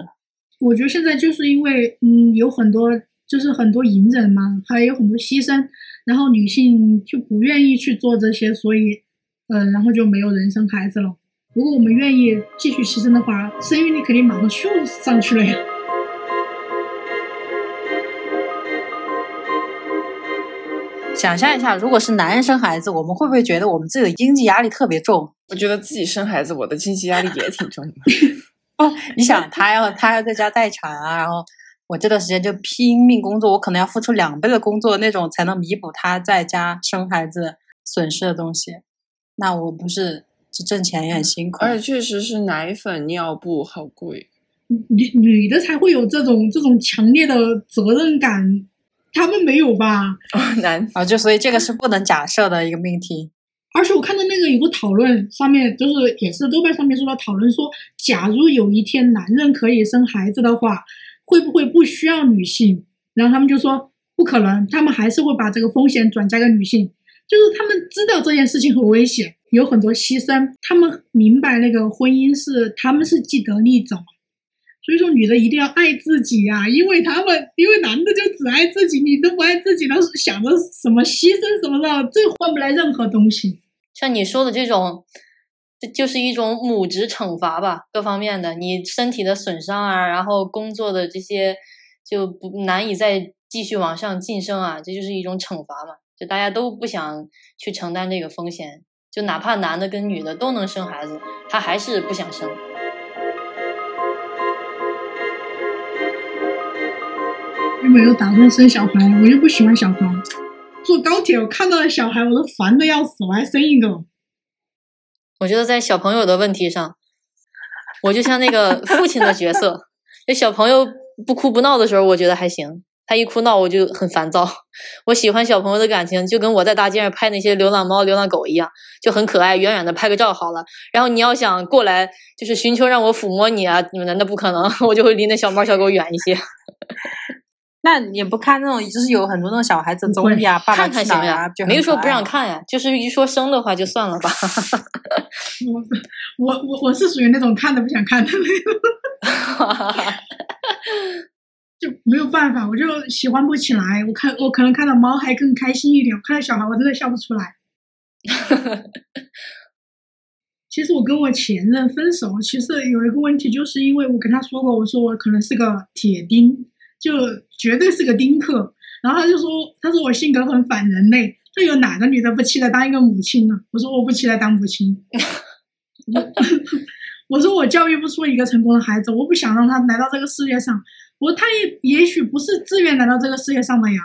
我觉得现在就是因为嗯，有很多就是很多隐忍嘛，还有很多牺牲，然后女性就不愿意去做这些，所以嗯，然后就没有人生孩子了。如果我们愿意继续牺牲的话，生育率肯定马上就上去了呀。想象一下，如果是男人生孩子，我们会不会觉得我们自己的经济压力特别重？我觉得自己生孩子，我的经济压力也挺重的。哦，你想，他要他要在家待产啊，然后我这段时间就拼命工作，我可能要付出两倍的工作那种，才能弥补他在家生孩子损失的东西。那我不是？挣钱也很辛苦，而且确实是奶粉、尿布好贵。女女的才会有这种这种强烈的责任感，他们没有吧？哦，难。啊，就所以这个是不能假设的一个命题。而且我看到那个有个讨论，上面就是也是豆瓣上面说的讨论说，假如有一天男人可以生孩子的话，会不会不需要女性？然后他们就说不可能，他们还是会把这个风险转嫁给女性，就是他们知道这件事情很危险，有很多牺牲，他们明白那个婚姻是他们是既得利者。所以说，女的一定要爱自己呀、因为他们，因为男的就只爱自己，你都不爱自己了，想着什么牺牲什么的，这换不来任何东西。像你说的这种，这就是一种母职惩罚吧，各方面的，你身体的损伤啊，然后工作的这些就不难以再继续往上晋升啊，这就是一种惩罚嘛，就大家都不想去承担这个风险，就哪怕男的跟女的都能生孩子，他还是不想生。又没有打算生小孩，我又不喜欢小孩。坐高铁我看到了小孩，我都烦的要死，我还生一个。我觉得在小朋友的问题上，我就像那个父亲的角色，那小朋友不哭不闹的时候，我觉得还行。他一哭闹，我就很烦躁。我喜欢小朋友的感情，就跟我在大街上拍那些流浪猫、流浪狗一样，就很可爱，远远的拍个照好了。然后你要想过来，就是寻求让我抚摸你啊，你们那不可能，我就会离那小猫小狗远一些。那也不看那种，就是有很多那种小孩子综艺啊，爸爸看看行去哪儿啊，呀就，很没说不让看呀，就是一说生的话就算了吧。我我我我是属于那种看都不想看的那种，就没有办法，我就喜欢不起来。我看我可能看到猫还更开心一点，我看到小孩我真的笑不出来。其实我跟我前任分手，其实有一个问题，就是因为我跟他说过，我说我可能是个铁钉，就绝对是个丁克。然后他就说，他说我性格很反人类，这有哪个女的不期待当一个母亲呢？我说我不期待当母亲。我说我教育不出一个成功的孩子，我不想让他来到这个世界上。我说他也也许不是自愿来到这个世界上的呀。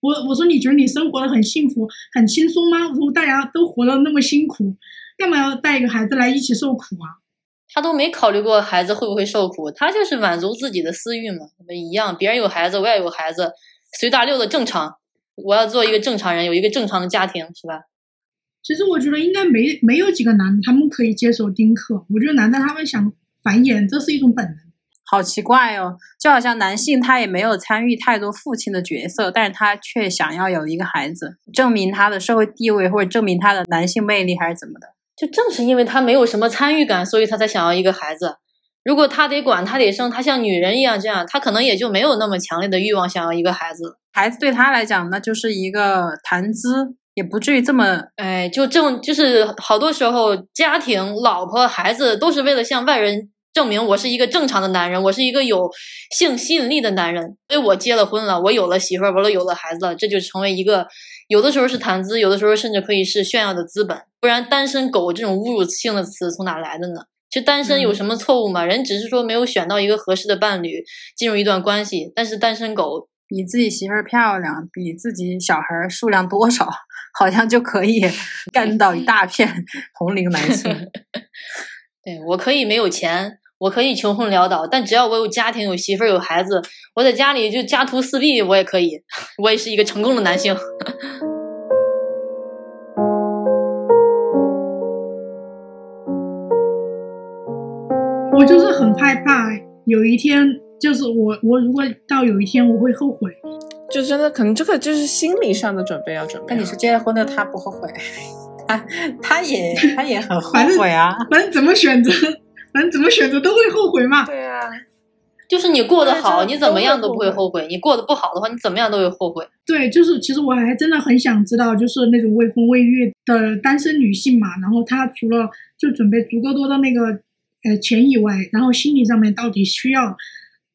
我我说你觉得你生活的很幸福很轻松吗？我说大家都活得那么辛苦，干嘛要带一个孩子来一起受苦啊？他都没考虑过孩子会不会受苦，他就是满足自己的私欲嘛，一样，别人有孩子，我也有孩子，随大溜的正常。我要做一个正常人，有一个正常的家庭，是吧？其实我觉得应该没没有几个男的他们可以接受丁克。我觉得男的他们想繁衍，这是一种本能。好奇怪哦，就好像男性他也没有参与太多父亲的角色，但是他却想要有一个孩子，证明他的社会地位或者证明他的男性魅力还是怎么的。就正是因为他没有什么参与感，所以他才想要一个孩子。如果他得管，他得生，他像女人一样这样，他可能也就没有那么强烈的欲望想要一个孩子。孩子对他来讲，那就是一个谈资，也不至于这么哎，就正就是好多时候，家庭、老婆、孩子都是为了向外人证明我是一个正常的男人，我是一个有性吸引力的男人。所以我结了婚了，我有了媳妇儿，我了有了孩子了，这就成为一个有的时候是谈资，有的时候甚至可以是炫耀的资本。不然，单身狗这种侮辱性的词从哪来的呢？其实单身有什么错误吗？人只是说没有选到一个合适的伴侣，进入一段关系。但是单身狗比自己媳妇儿漂亮，比自己小孩儿数量多少，好像就可以干到一大片同龄男性。对我可以没有钱，我可以穷困潦倒，但只要我有家庭、有媳妇儿、有孩子，我在家里就家徒四壁，我也可以，我也是一个成功的男性。我就是很害怕有一天，就是我我如果到有一天我会后悔。就真的可能这个就是心理上的准备要准备好。那你是结了婚的，他不后悔，他他也他也很后反正悔啊。反正怎么选择，反正怎么选择都会后悔嘛。对啊，就是你过得好，你怎么样都不会后悔；你过得不好的话，你怎么样都会后悔。对，就是其实我还真的很想知道，就是那种未婚未育的单身女性嘛，然后她除了就准备足够多的那个呃钱以外，然后心理上面到底需要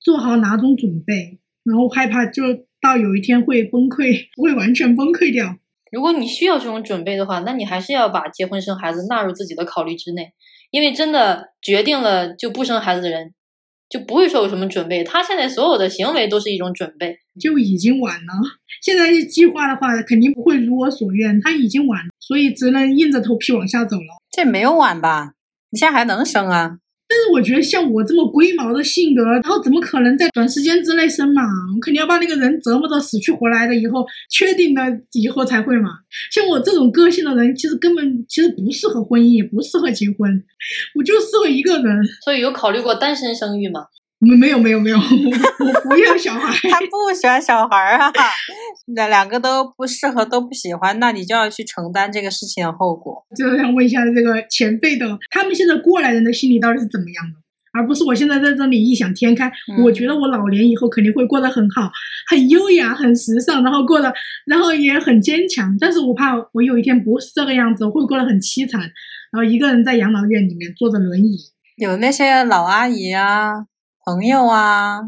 做好哪种准备，然后害怕就到有一天会崩溃，会完全崩溃掉。如果你需要这种准备的话，那你还是要把结婚生孩子纳入自己的考虑之内，因为真的决定了就不生孩子的人，就不会说有什么准备，他现在所有的行为都是一种准备。就已经晚了。现在计划的话，肯定不会如我所愿，他已经晚了，所以只能硬着头皮往下走了。这没有晚吧？你现在还能生啊？但是我觉得像我这么龟毛的性格，然后怎么可能在短时间之内生嘛？我肯定要把那个人折磨到死去活来的，以后确定了以后才会嘛。像我这种个性的人，其实根本其实不适合婚姻，也不适合结婚，我就适合一个人。所以有考虑过单身生育吗？没没有没有没有，我不要小孩。他不 喜欢小孩儿啊，那两个都不适合，都不喜欢，那你就要去承担这个事情的后果。就是想问一下这个前辈的，他们现在过来人的心理到底是怎么样的？而不是我现在在这里异想天开。我觉得我老年以后肯定会过得很好，很优雅，很时尚，然后过得，然后也很坚强。但是我怕我有一天不是这个样子，会过得很凄惨，然后一个人在养老院里面坐着轮椅。有那些老阿姨啊。朋友啊，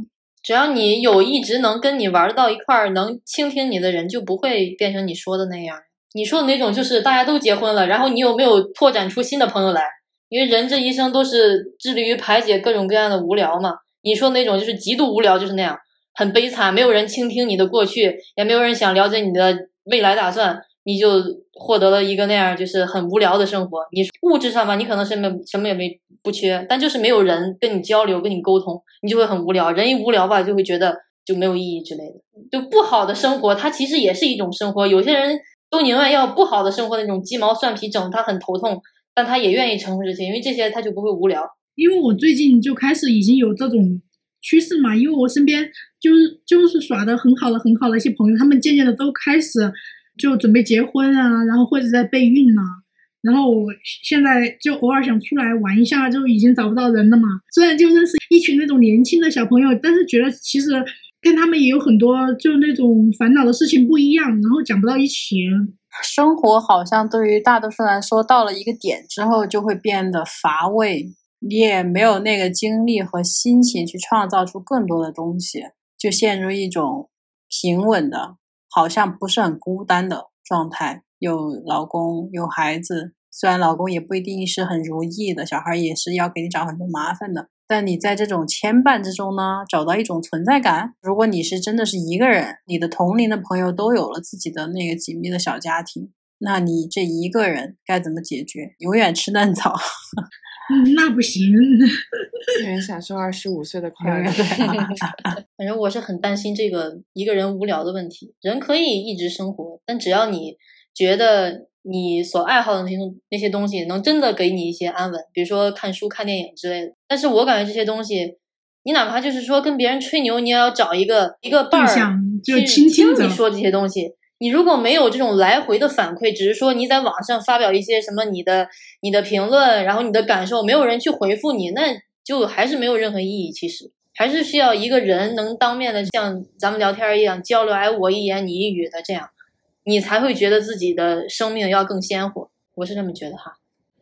只要你有一直能跟你玩到一块儿，能倾听你的人，就不会变成你说的那样。你说的那种就是大家都结婚了，然后你有没有拓展出新的朋友来？因为人这一生都是致力于排解各种各样的无聊嘛。你说那种就是极度无聊，就是那样，很悲惨，没有人倾听你的过去，也没有人想了解你的未来打算。你就获得了一个那样就是很无聊的生活。你物质上吧，你可能什么什么也没不缺，但就是没有人跟你交流、跟你沟通，你就会很无聊。人一无聊吧，就会觉得就没有意义之类的。就不好的生活，它其实也是一种生活。有些人都宁愿要不好的生活，那种鸡毛蒜皮整他很头痛，但他也愿意承受这些，因为这些他就不会无聊。因为我最近就开始已经有这种趋势嘛，因为我身边就是就是耍的很好的很好的一些朋友，他们渐渐的都开始。就准备结婚啊，然后或者在备孕呐，然后我现在就偶尔想出来玩一下，就已经找不到人了嘛。虽然就认识一群那种年轻的小朋友，但是觉得其实跟他们也有很多就那种烦恼的事情不一样，然后讲不到一起。生活好像对于大多数来说，到了一个点之后就会变得乏味，你也没有那个精力和心情去创造出更多的东西，就陷入一种平稳的。好像不是很孤单的状态，有老公有孩子，虽然老公也不一定是很如意的，小孩也是要给你找很多麻烦的，但你在这种牵绊之中呢，找到一种存在感。如果你是真的是一个人，你的同龄的朋友都有了自己的那个紧密的小家庭，那你这一个人该怎么解决？永远吃嫩草。嗯，那不行，永远享受二十五岁的快乐。反正我是很担心这个一个人无聊的问题。人可以一直生活，但只要你觉得你所爱好的那些那些东西能真的给你一些安稳，比如说看书、看电影之类的。但是我感觉这些东西，你哪怕就是说跟别人吹牛，你也要找一个一个伴儿去听你说这些东西。你如果没有这种来回的反馈，只是说你在网上发表一些什么你的你的评论，然后你的感受，没有人去回复你，那就还是没有任何意义。其实还是需要一个人能当面的像咱们聊天一样交流，哎，我一言你一语的这样，你才会觉得自己的生命要更鲜活。我是这么觉得哈。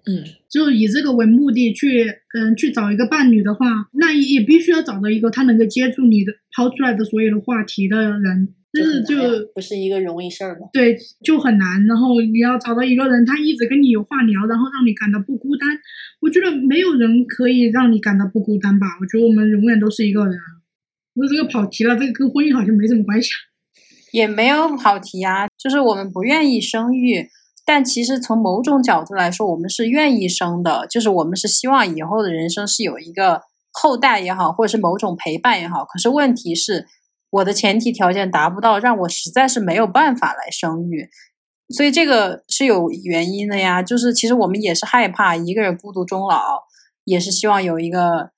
嗯，就以这个为目的去嗯去找一个伴侣的话，那也必须要找到一个他能够接住你的抛出来的所有的话题的人。就是就不是一个容易事儿吗？对，就很难。然后你要找到一个人，他一直跟你有话聊，然后让你感到不孤单。我觉得没有人可以让你感到不孤单吧。我觉得我们永远都是一个人。我这个跑题了，这个跟婚姻好像没什么关系。也没有跑题啊，就是我们不愿意生育，但其实从某种角度来说，我们是愿意生的。就是我们是希望以后的人生是有一个后代也好，或者是某种陪伴也好。可是问题是。我的前提条件达不到，让我实在是没有办法来生育，所以这个是有原因的呀。就是其实我们也是害怕一个人孤独终老，也是希望有一个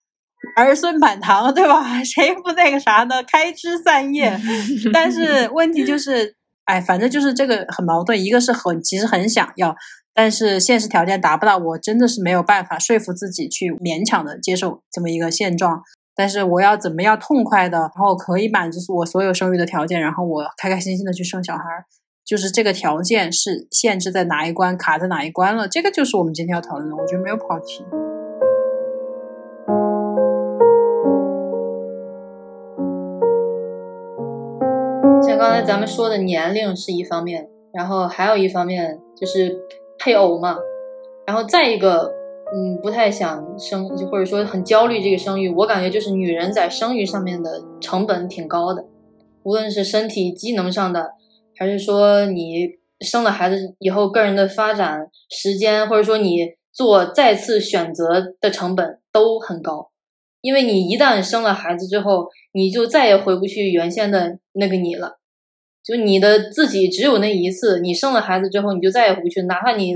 儿孙满堂，对吧？谁不那个啥呢？开枝散叶。但是问题就是，哎，反正就是这个很矛盾。一个是很其实很想要，但是现实条件达不到，我真的是没有办法说服自己去勉强的接受这么一个现状。但是我要怎么样痛快的，然后可以满足我所有生育的条件，然后我开开心心的去生小孩，就是这个条件是限制在哪一关，卡在哪一关了？这个就是我们今天要讨论的。我觉得没有跑题。像刚才咱们说的年龄是一方面，然后还有一方面就是配偶嘛，然后再一个。嗯，不太想生，或者说很焦虑这个生育。我感觉就是女人在生育上面的成本挺高的，无论是身体机能上的，还是说你生了孩子以后个人的发展时间，或者说你做再次选择的成本都很高，因为你一旦生了孩子之后，你就再也回不去原先的那个你了。就你的自己只有那一次，你生了孩子之后，你就再也回不去。哪怕你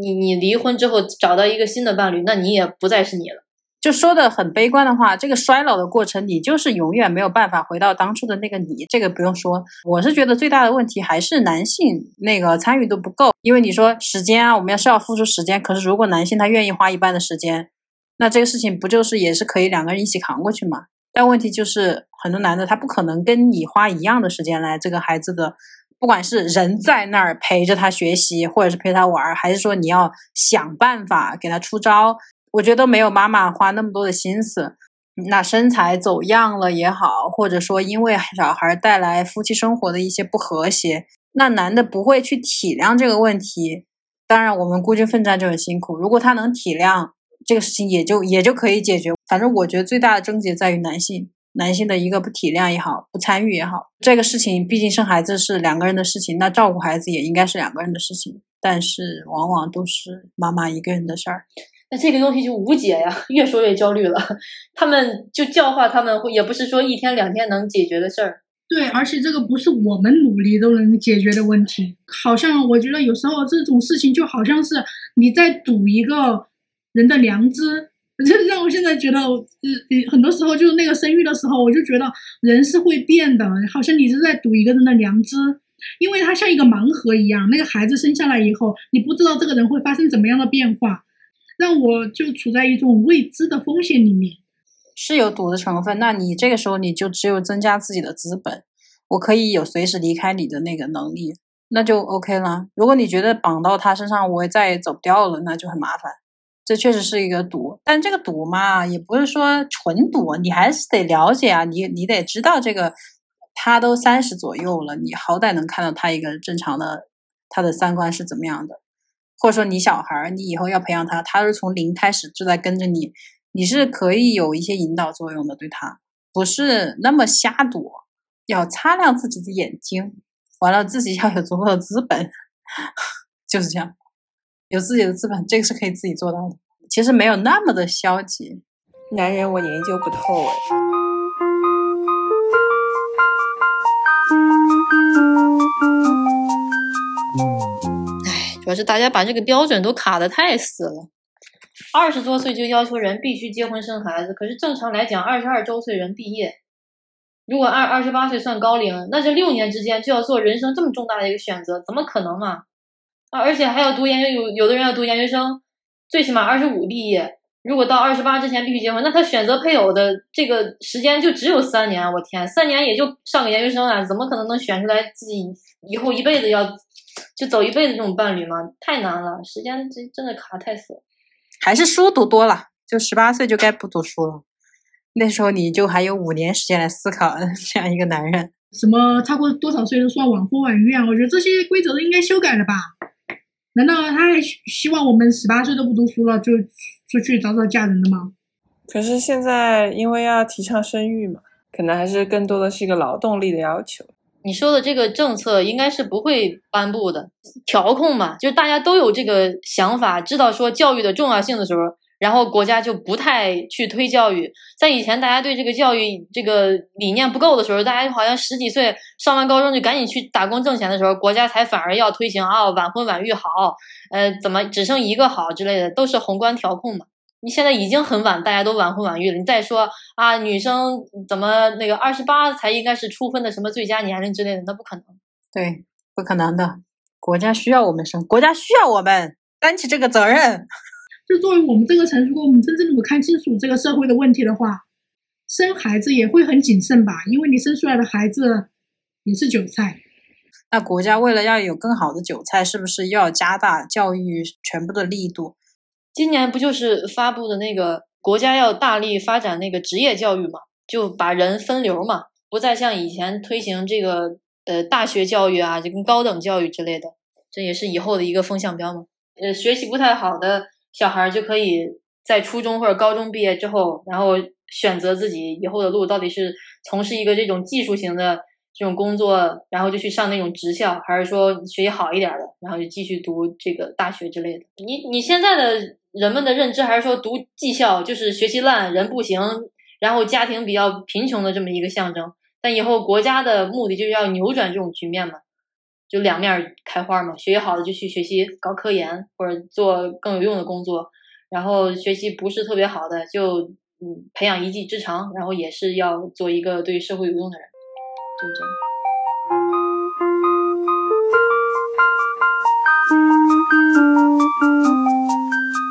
你你离婚之后找到一个新的伴侣，那你也不再是你了。就说的很悲观的话，这个衰老的过程，你就是永远没有办法回到当初的那个你。这个不用说，我是觉得最大的问题还是男性那个参与度不够。因为你说时间啊，我们要是要付出时间，可是如果男性他愿意花一半的时间，那这个事情不就是也是可以两个人一起扛过去吗？但问题就是很多男的他不可能跟你花一样的时间来这个孩子的，不管是人在那儿陪着他学习，或者是陪他玩，还是说你要想办法给他出招。我觉得没有妈妈花那么多的心思，那身材走样了也好，或者说因为小孩带来夫妻生活的一些不和谐，那男的不会去体谅这个问题。当然，我们孤军奋战就很辛苦。如果他能体谅这个事情，也就也就可以解决。反正我觉得最大的症结在于男性，男性的一个不体谅也好，不参与也好。这个事情毕竟生孩子是两个人的事情，那照顾孩子也应该是两个人的事情，但是往往都是妈妈一个人的事儿。那这个东西就无解呀，越说越焦虑了。他们就教化他们，也不是说一天两天能解决的事儿。对，而且这个不是我们努力都能解决的问题。好像我觉得有时候这种事情就好像是你在赌一个人的良知，就让我现在觉得，呃，很多时候就是那个生育的时候，我就觉得人是会变的，好像你是在赌一个人的良知，因为他像一个盲盒一样，那个孩子生下来以后，你不知道这个人会发生怎么样的变化。让我就处在一种未知的风险里面，是有赌的成分。那你这个时候你就只有增加自己的资本，我可以有随时离开你的那个能力，那就 OK 了。如果你觉得绑到他身上我也再也走不掉了，那就很麻烦。这确实是一个赌，但这个赌嘛，也不是说纯赌，你还是得了解啊，你你得知道这个，他都三十左右了，你好歹能看到他一个正常的他的三观是怎么样的。或者说你小孩儿，你以后要培养他，他是从零开始就在跟着你，你是可以有一些引导作用的，对他不是那么瞎赌，要擦亮自己的眼睛，完了自己要有足够的资本，就是这样，有自己的资本，这个是可以自己做到的。其实没有那么的消极，男人我研究不透哎。主要是大家把这个标准都卡的太死了，二十多岁就要求人必须结婚生孩子，可是正常来讲，二十二周岁人毕业，如果二二十八岁算高龄，那这六年之间就要做人生这么重大的一个选择，怎么可能嘛？啊，而且还要读研究，有有的人要读研究生，最起码二十五毕业，如果到二十八之前必须结婚，那他选择配偶的这个时间就只有三年，我天，三年也就上个研究生啊，怎么可能能选出来自己以后一辈子要？就走一辈子这种伴侣吗？太难了，时间真真的卡太死了。还是书读多了，就十八岁就该不读书了。那时候你就还有五年时间来思考 这样一个男人。什么超过多少岁都算晚婚晚育啊？我觉得这些规则都应该修改了吧？难道他还希望我们十八岁都不读书了就出去早早嫁人了吗？可是现在因为要提倡生育嘛，可能还是更多的是一个劳动力的要求。你说的这个政策应该是不会颁布的，调控嘛，就是大家都有这个想法，知道说教育的重要性的时候，然后国家就不太去推教育。在以前大家对这个教育这个理念不够的时候，大家好像十几岁上完高中就赶紧去打工挣钱的时候，国家才反而要推行啊晚婚晚育好，呃怎么只生一个好之类的，都是宏观调控嘛。你现在已经很晚，大家都晚婚晚育了。你再说啊，女生怎么那个二十八才应该是初婚的什么最佳年龄之类的，那不可能。对，不可能的。国家需要我们生，国家需要我们担起这个责任。就作为我们这个城，如果我们真正的看清楚这个社会的问题的话，生孩子也会很谨慎吧？因为你生出来的孩子也是韭菜。那国家为了要有更好的韭菜，是不是又要加大教育全部的力度？今年不就是发布的那个国家要大力发展那个职业教育嘛，就把人分流嘛，不再像以前推行这个呃大学教育啊，就跟高等教育之类的，这也是以后的一个风向标嘛。呃，学习不太好的小孩就可以在初中或者高中毕业之后，然后选择自己以后的路，到底是从事一个这种技术型的。这种工作，然后就去上那种职校，还是说学习好一点的，然后就继续读这个大学之类的。你你现在的人们的认知还是说读技校就是学习烂，人不行，然后家庭比较贫穷的这么一个象征。但以后国家的目的就是要扭转这种局面嘛，就两面开花嘛。学习好的就去学习搞科研或者做更有用的工作，然后学习不是特别好的就嗯培养一技之长，然后也是要做一个对社会有用的人，就是这样。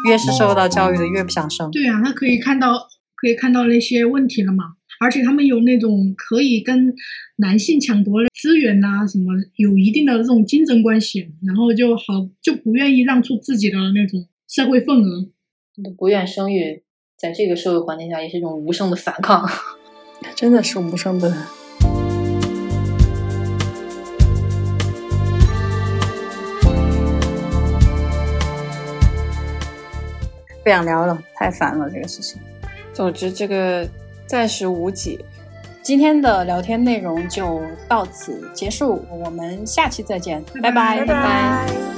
越是受到教育的，越不想生。对啊，他可以看到可以看到那些问题了嘛，而且他们有那种可以跟男性抢夺资源呐、什么有一定的这种竞争关系，然后就好就不愿意让出自己的那种社会份额。不愿生育，在这个社会环境下也是一种无声的反抗。真的是无声的。不想聊了，太烦了这个事情。总之，这个暂时无解。今天的聊天内容就到此结束，我们下期再见，拜拜。拜拜